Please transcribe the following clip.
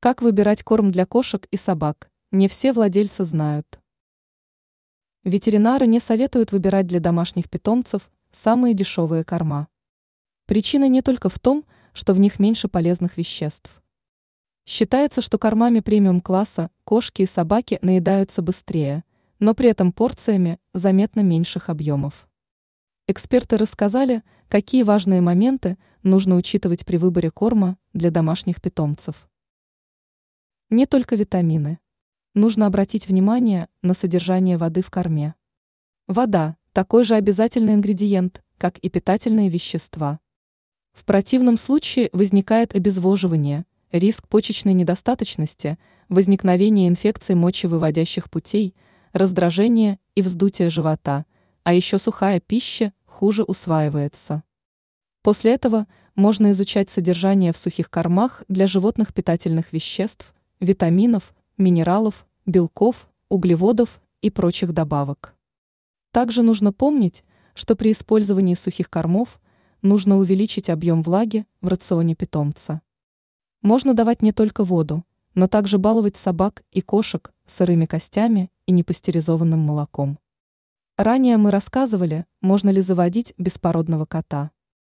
Как выбирать корм для кошек и собак, не все владельцы знают. Ветеринары не советуют выбирать для домашних питомцев самые дешевые корма. Причина не только в том, что в них меньше полезных веществ. Считается, что кормами премиум-класса кошки и собаки наедаются быстрее, но при этом порциями заметно меньших объемов. Эксперты рассказали, какие важные моменты нужно учитывать при выборе корма для домашних питомцев. Не только витамины. Нужно обратить внимание на содержание воды в корме. Вода – такой же обязательный ингредиент, как и питательные вещества. В противном случае возникает обезвоживание, риск почечной недостаточности, возникновение инфекций мочевыводящих путей, раздражение и вздутие живота, а еще сухая пища хуже усваивается. После этого можно изучать содержание в сухих кормах для животных питательных веществ, витаминов, минералов, белков, углеводов и прочих добавок. Также нужно помнить, что при использовании сухих кормов нужно увеличить объем влаги в рационе питомца. Можно давать не только воду, но также баловать собак и кошек сырыми костями и непастеризованным молоком. Ранее мы рассказывали, можно ли заводить беспородного кота.